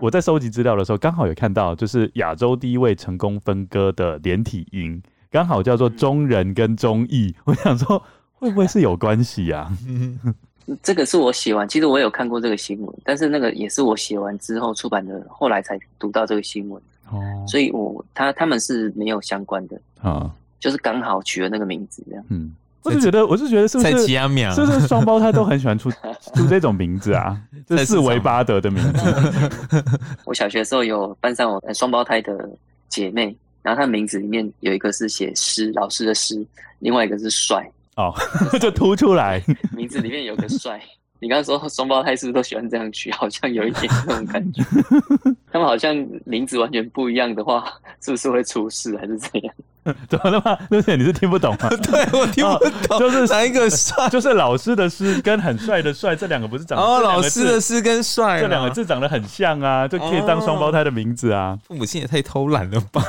我在收集资料的时候，刚好有看到，就是亚洲第一位成功分割的连体婴，刚好叫做忠仁跟忠义。我想说，会不会是有关系啊？这个是我写完，其实我有看过这个新闻，但是那个也是我写完之后出版的，后来才读到这个新闻。哦，所以我他他们是没有相关的啊，哦、就是刚好取了那个名字这样。嗯，我是觉得，我是觉得是不是是不是双胞胎都很喜欢出 出这种名字啊？这是维巴德的名字。我小学的时候有班上有双胞胎的姐妹，然后她名字里面有一个是写诗，老师的诗，另外一个是帅。哦，就突出来，名字里面有个帅。你刚刚说双胞胎是不是都喜欢这样取？好像有一点那种感觉。他们好像名字完全不一样的话，是不是会出事还是怎样？怎么了吗？露姐，你是听不懂吗？对，我听不懂。就是哪一个帅？就是老师的师跟很帅的帅，这两个不是长得哦？老师的师跟帅，这两个字长得很像啊，就可以当双胞胎的名字啊。父母亲也太偷懒了吧？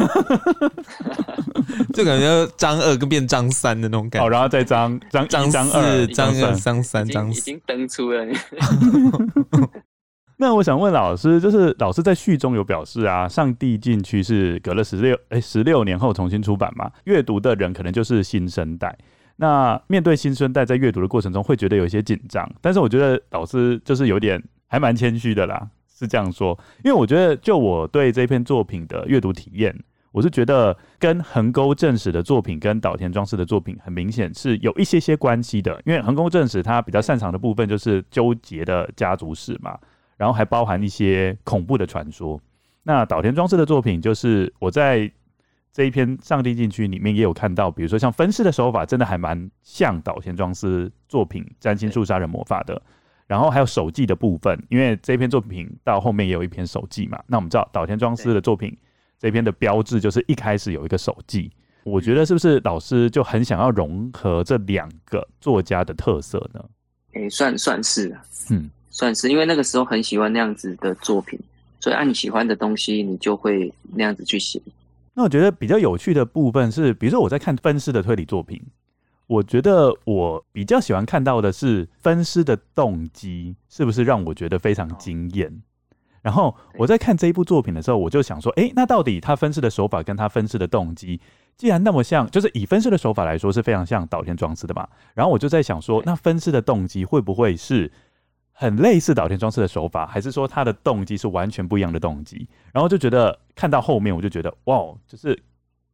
就感觉张二跟变张三的那种感觉。哦，然后再张张张张二、张三、张三、张四，已经登出了。那我想问老师，就是老师在序中有表示啊，上帝禁区是隔了十六哎十六年后重新出版嘛？阅读的人可能就是新生代。那面对新生代在阅读的过程中，会觉得有一些紧张。但是我觉得老师就是有点还蛮谦虚的啦，是这样说。因为我觉得就我对这篇作品的阅读体验，我是觉得跟横沟正史的作品跟岛田庄司的作品很明显是有一些些关系的。因为横沟正史他比较擅长的部分就是纠结的家族史嘛，然后还包含一些恐怖的传说。那岛田庄司的作品就是我在。这一篇《上帝禁区》里面也有看到，比如说像分尸的手法，真的还蛮像岛田庄司作品《占星术杀人魔法》的。然后还有手记的部分，因为这篇作品到后面也有一篇手记嘛。那我们知道岛田庄司的作品这篇的标志就是一开始有一个手记。我觉得是不是老师就很想要融合这两个作家的特色呢？诶，算算是，嗯，算是，因为那个时候很喜欢那样子的作品，所以按你喜欢的东西，你就会那样子去写。那我觉得比较有趣的部分是，比如说我在看分尸的推理作品，我觉得我比较喜欢看到的是分尸的动机是不是让我觉得非常惊艳。然后我在看这一部作品的时候，我就想说，诶，那到底他分尸的手法跟他分尸的动机，既然那么像，就是以分尸的手法来说是非常像岛田庄司的嘛。然后我就在想说，那分尸的动机会不会是？很类似岛田庄司的手法，还是说他的动机是完全不一样的动机？然后就觉得看到后面，我就觉得哇，就是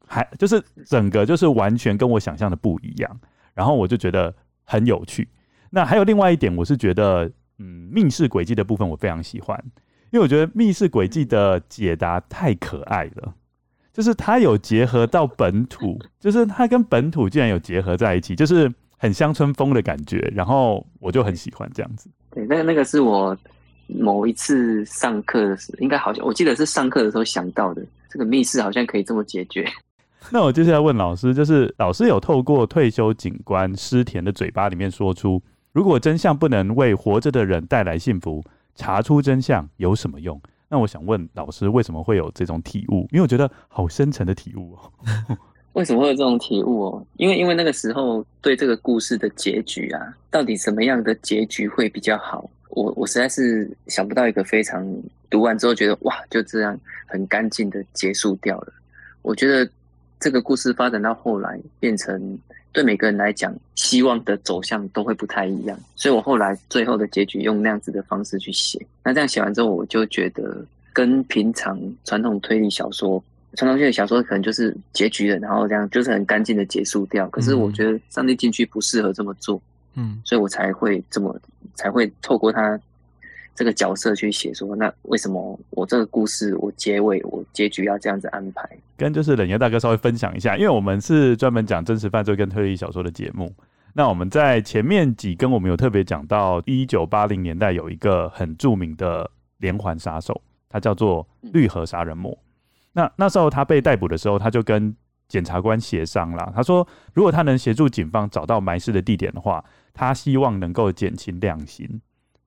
还就是整个就是完全跟我想象的不一样。然后我就觉得很有趣。那还有另外一点，我是觉得嗯，密室轨迹的部分我非常喜欢，因为我觉得密室轨迹的解答太可爱了，就是它有结合到本土，就是它跟本土竟然有结合在一起，就是很乡村风的感觉。然后我就很喜欢这样子。那个那个是我某一次上课的时候，应该好像我记得是上课的时候想到的。这个密室好像可以这么解决。那我接下来问老师，就是老师有透过退休警官诗田的嘴巴里面说出，如果真相不能为活着的人带来幸福，查出真相有什么用？那我想问老师，为什么会有这种体悟？因为我觉得好深沉的体悟哦。为什么会有这种体悟哦？因为因为那个时候对这个故事的结局啊，到底什么样的结局会比较好？我我实在是想不到一个非常读完之后觉得哇，就这样很干净的结束掉了。我觉得这个故事发展到后来，变成对每个人来讲，希望的走向都会不太一样。所以我后来最后的结局用那样子的方式去写。那这样写完之后，我就觉得跟平常传统推理小说。传统性的小说可能就是结局了，然后这样就是很干净的结束掉。可是我觉得《上帝禁区》不适合这么做，嗯，所以我才会这么才会透过他这个角色去写说，那为什么我这个故事我结尾我结局要这样子安排？跟就是冷爷大哥稍微分享一下，因为我们是专门讲真实犯罪跟推理小说的节目。那我们在前面几跟我们有特别讲到，一九八零年代有一个很著名的连环杀手，他叫做绿河杀人魔。那那时候他被逮捕的时候，他就跟检察官协商了。他说，如果他能协助警方找到埋尸的地点的话，他希望能够减轻量刑。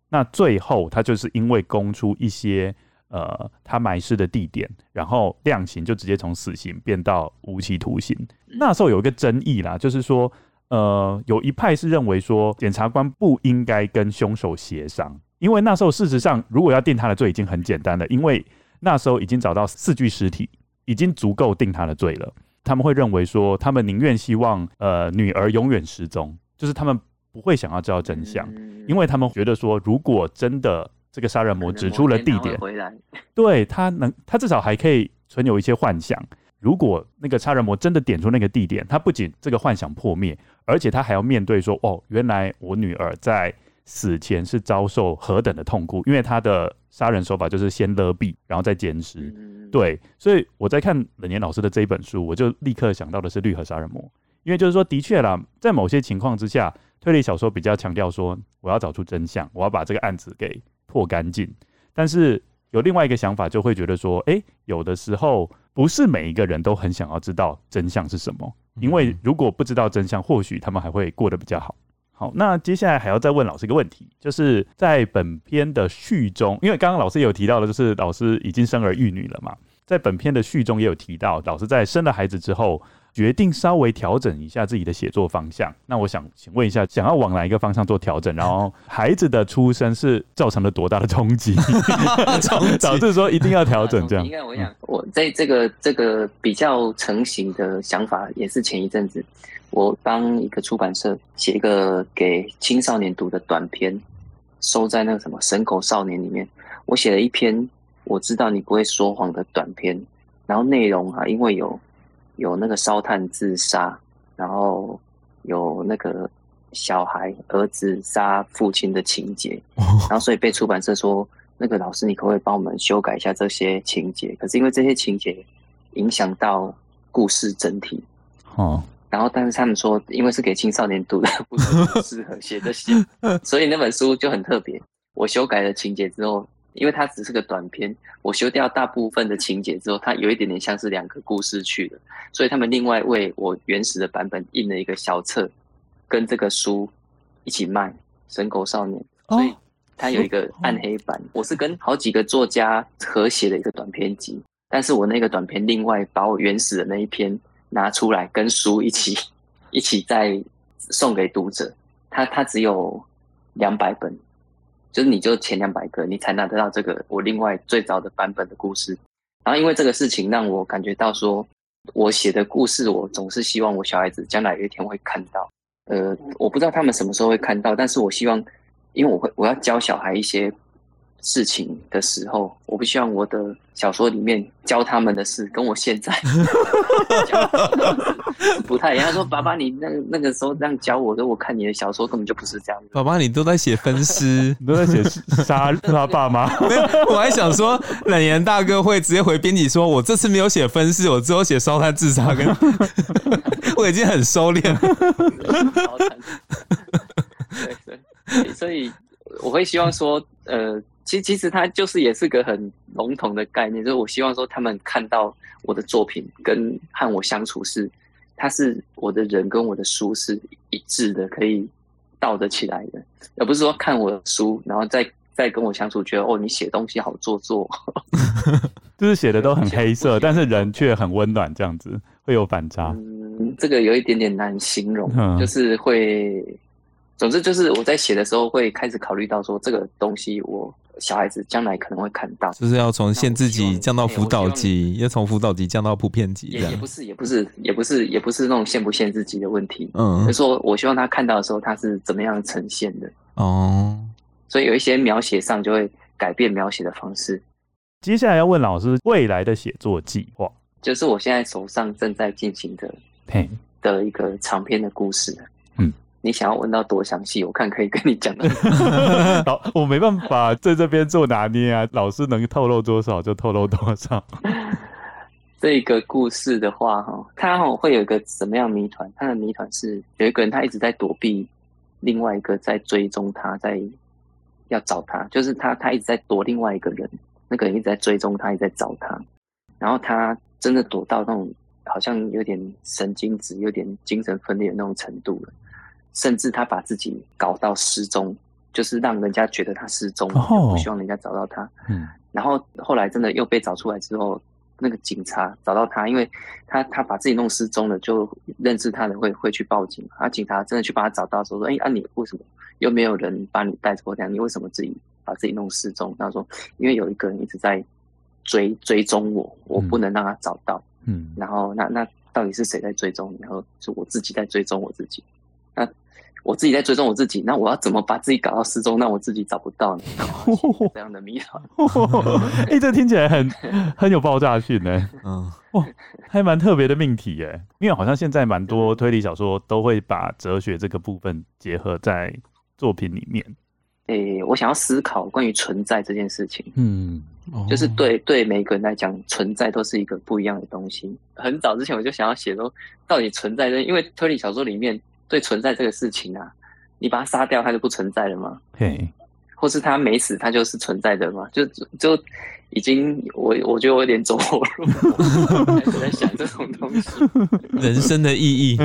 那最后他就是因为供出一些呃他埋尸的地点，然后量刑就直接从死刑变到无期徒刑。那时候有一个争议啦，就是说呃有一派是认为说检察官不应该跟凶手协商，因为那时候事实上如果要定他的罪已经很简单了，因为那时候已经找到四具尸体，已经足够定他的罪了。他们会认为说，他们宁愿希望呃女儿永远失踪，就是他们不会想要知道真相，因为他们觉得说，如果真的这个杀人魔指出了地点，对他能，他至少还可以存有一些幻想。如果那个杀人魔真的点出那个地点，他不仅这个幻想破灭，而且他还要面对说，哦，原来我女儿在。死前是遭受何等的痛苦，因为他的杀人手法就是先勒毙，然后再奸尸。对，所以我在看冷年老师的这一本书，我就立刻想到的是绿河杀人魔，因为就是说，的确啦，在某些情况之下，推理小说比较强调说，我要找出真相，我要把这个案子给破干净。但是有另外一个想法，就会觉得说，哎，有的时候不是每一个人都很想要知道真相是什么，因为如果不知道真相，或许他们还会过得比较好。好，那接下来还要再问老师一个问题，就是在本片的序中，因为刚刚老师有提到的，就是老师已经生儿育女了嘛，在本片的序中也有提到，老师在生了孩子之后，决定稍微调整一下自己的写作方向。那我想请问一下，想要往哪一个方向做调整？然后孩子的出生是造成了多大的冲击，导致说一定要调整这样？应该我想，我在这个这个比较成型的想法，也是前一阵子我帮一个出版社写一个给青少年读的短篇，收在那个什么《神狗少年》里面。我写了一篇我知道你不会说谎的短篇，然后内容啊，因为有。有那个烧炭自杀，然后有那个小孩儿子杀父亲的情节，然后所以被出版社说，那个老师你可不可以帮我们修改一下这些情节？可是因为这些情节影响到故事整体，哦，然后但是他们说，因为是给青少年读的，不适合 写这些，所以那本书就很特别。我修改了情节之后。因为它只是个短篇，我修掉大部分的情节之后，它有一点点像是两个故事去了，所以他们另外为我原始的版本印了一个小册，跟这个书一起卖《神狗少年》，所以它有一个暗黑版。我是跟好几个作家合写的一个短篇集，但是我那个短篇另外把我原始的那一篇拿出来跟书一起一起再送给读者，它它只有两百本。就是你就前两百个，你才拿得到这个我另外最早的版本的故事。然后因为这个事情让我感觉到说，我写的故事我总是希望我小孩子将来有一天会看到。呃，我不知道他们什么时候会看到，但是我希望，因为我会我要教小孩一些。事情的时候，我不希望我的小说里面教他们的事跟我现在 不太一样。他说：“爸爸，你那那个时候这样教我，的我看你的小说根本就不是这样。”爸爸，你都在写分尸，你都在写杀他 爸妈。没有，我还想说，冷言大哥会直接回编辑说：“我这次没有写分尸，我只有写烧炭自杀。”跟我已经很收敛了。对对，所以我会希望说，呃。其实，其实它就是也是个很笼统的概念，就是我希望说他们看到我的作品跟和我相处是，他是我的人跟我的书是一致的，可以倒得起来的，而不是说看我的书然后再再跟我相处，觉得哦你写东西好做作，就是写的都很黑色，但是人却很温暖，这样子会有反差。嗯，这个有一点点难形容，嗯、就是会，总之就是我在写的时候会开始考虑到说这个东西我。小孩子将来可能会看到，就是要从限制级降到辅导级，要从辅导级降到普遍级。也也不是，也不是，也不是，也不是那种限不限制级的问题。嗯，就是说我希望他看到的时候，他是怎么样呈现的。哦，所以有一些描写上就会改变描写的方式。接下来要问老师未来的写作计划，就是我现在手上正在进行的，嘿，的一个长篇的故事。你想要问到多详细？我看可以跟你讲的。好，我没办法在这边做拿捏啊。老师能透露多少就透露多少。这个故事的话，哈，它哈会有一个什么样谜团？它的谜团是有一个人他一直在躲避，另外一个在追踪他，在要找他，就是他他一直在躲另外一个人，那个人一直在追踪他，一直在找他。然后他真的躲到那种好像有点神经质、有点精神分裂的那种程度了。甚至他把自己搞到失踪，就是让人家觉得他失踪，不希望人家找到他。嗯，然后后来真的又被找出来之后，那个警察找到他，因为他他把自己弄失踪了，就认识他的会会去报警。啊，警察真的去把他找到，说说，哎，啊你为什么又没有人把你带走？这样你为什么自己把自己弄失踪？他说，因为有一个人一直在追追踪我，我不能让他找到。嗯，然后那那到底是谁在追踪你？然后是我自己在追踪我自己。那我自己在追踪我自己，那我要怎么把自己搞到失踪，让我自己找不到呢？这样的谜团，哎、欸，这听起来很 很有爆炸性呢。嗯，哇，还蛮特别的命题耶。因为好像现在蛮多推理小说都会把哲学这个部分结合在作品里面。诶、欸，我想要思考关于存在这件事情。嗯，就是对对每个人来讲，存在都是一个不一样的东西。很早之前我就想要写说，到底存在的，因为推理小说里面。对存在这个事情啊，你把它杀掉，它就不存在了吗？嘿，或是它没死，它就是存在的吗？就就已经，我我觉得我有点走火入魔，开始在想这种东西，人生的意义。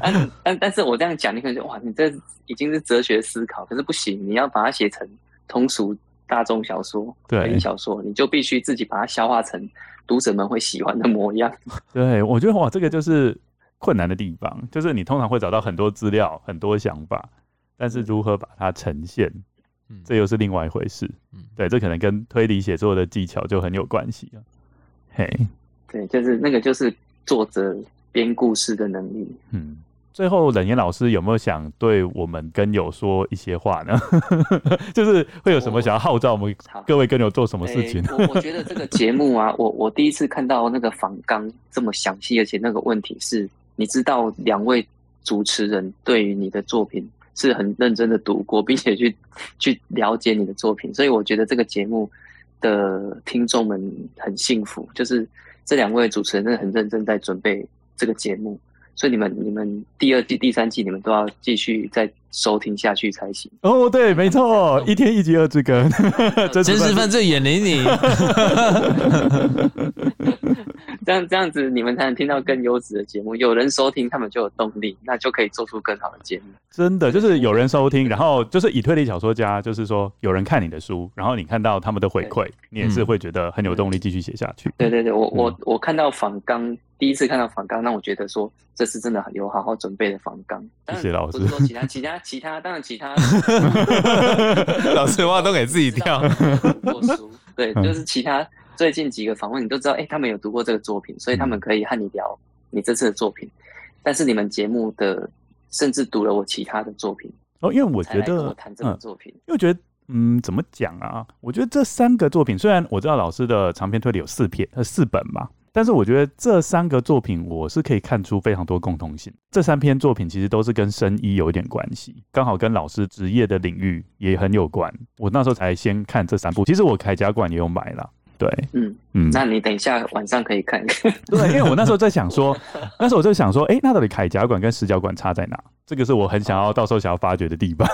但但但是我这样讲，你可能就哇，你这已经是哲学思考，可是不行，你要把它写成通俗大众小说、推理小说，你就必须自己把它消化成读者们会喜欢的模样。对，我觉得哇，这个就是困难的地方，就是你通常会找到很多资料、很多想法，但是如何把它呈现，嗯，这又是另外一回事。嗯，对，这可能跟推理写作的技巧就很有关系了。嘿，对，就是那个就是作者编故事的能力。嗯。最后，冷言老师有没有想对我们跟友说一些话呢？就是会有什么想要号召我们各位跟友做什么事情？欸、我 我觉得这个节目啊，我我第一次看到那个访纲这么详细，而且那个问题是，你知道两位主持人对于你的作品是很认真的读过，并且去去了解你的作品，所以我觉得这个节目的听众们很幸福，就是这两位主持人真的很认真在准备这个节目。所以你们、你们第二季、第三季，你们都要继续再收听下去才行。哦，对，没错，一天一集二之根，真实犯罪远离你。这样这样子，你们才能听到更优质的节目。有人收听，他们就有动力，那就可以做出更好的节目。真的，就是有人收听，然后就是以推理小说家，就是说有人看你的书，然后你看到他们的回馈，你也是会觉得很有动力继续写下去。对对对，我我我看到访纲，第一次看到访纲，让我觉得说这次真的很有好好准备的访纲。谢谢老师。不是说其他其他其他，当然其他 老师的话都给自己跳。读书，对，就是其他。最近几个访问，你都知道，哎、欸，他们有读过这个作品，所以他们可以和你聊你这次的作品。但是你们节目的甚至读了我其他的作品哦，因为我觉得谈这个作品，因为我觉得，嗯，怎么讲啊？我觉得这三个作品，虽然我知道老师的长篇推理有四篇，呃，四本嘛，但是我觉得这三个作品，我是可以看出非常多共同性。这三篇作品其实都是跟生医有一点关系，刚好跟老师职业的领域也很有关。我那时候才先看这三部，其实我铠甲馆也有买了。对，嗯嗯，那你等一下晚上可以看看。对，因为我那时候在想说，那时候我就想说，哎、欸，那到底铠甲馆跟石角馆差在哪？这个是我很想要到时候想要发掘的地方。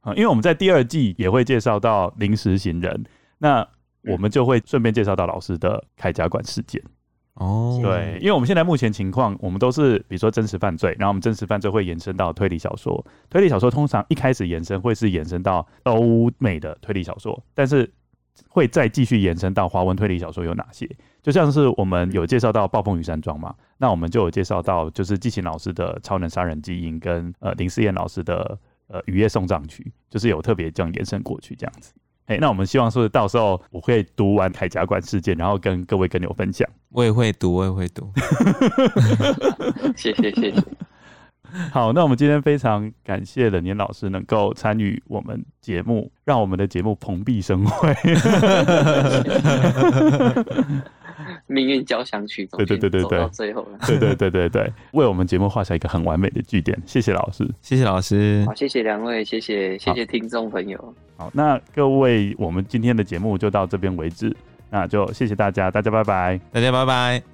啊，因为我们在第二季也会介绍到临时行人，那我们就会顺便介绍到老师的铠甲馆事件。哦，对，因为我们现在目前情况，我们都是比如说真实犯罪，然后我们真实犯罪会延伸到推理小说，推理小说通常一开始延伸会是延伸到欧美的推理小说，但是。会再继续延伸到华文推理小说有哪些？就像是我们有介绍到《暴风雨山庄》嘛，那我们就有介绍到就是季琴老师的《超能杀人基因》跟呃林思燕老师的呃《雨夜送葬曲》，就是有特别这样延伸过去这样子。哎，那我们希望说到时候我会读完铠甲馆事件，然后跟各位跟友分享。我也会读，我也会读。谢 谢谢谢。好，那我们今天非常感谢冷年老师能够参与我们节目，让我们的节目蓬荜生辉。命运交响曲，对对对对对，最后了，对对对对对，为我们节目画下一个很完美的句点。谢谢老师，谢谢老师，好，谢谢两位，谢谢谢谢听众朋友。好，那各位，我们今天的节目就到这边为止，那就谢谢大家，大家拜拜，大家拜拜。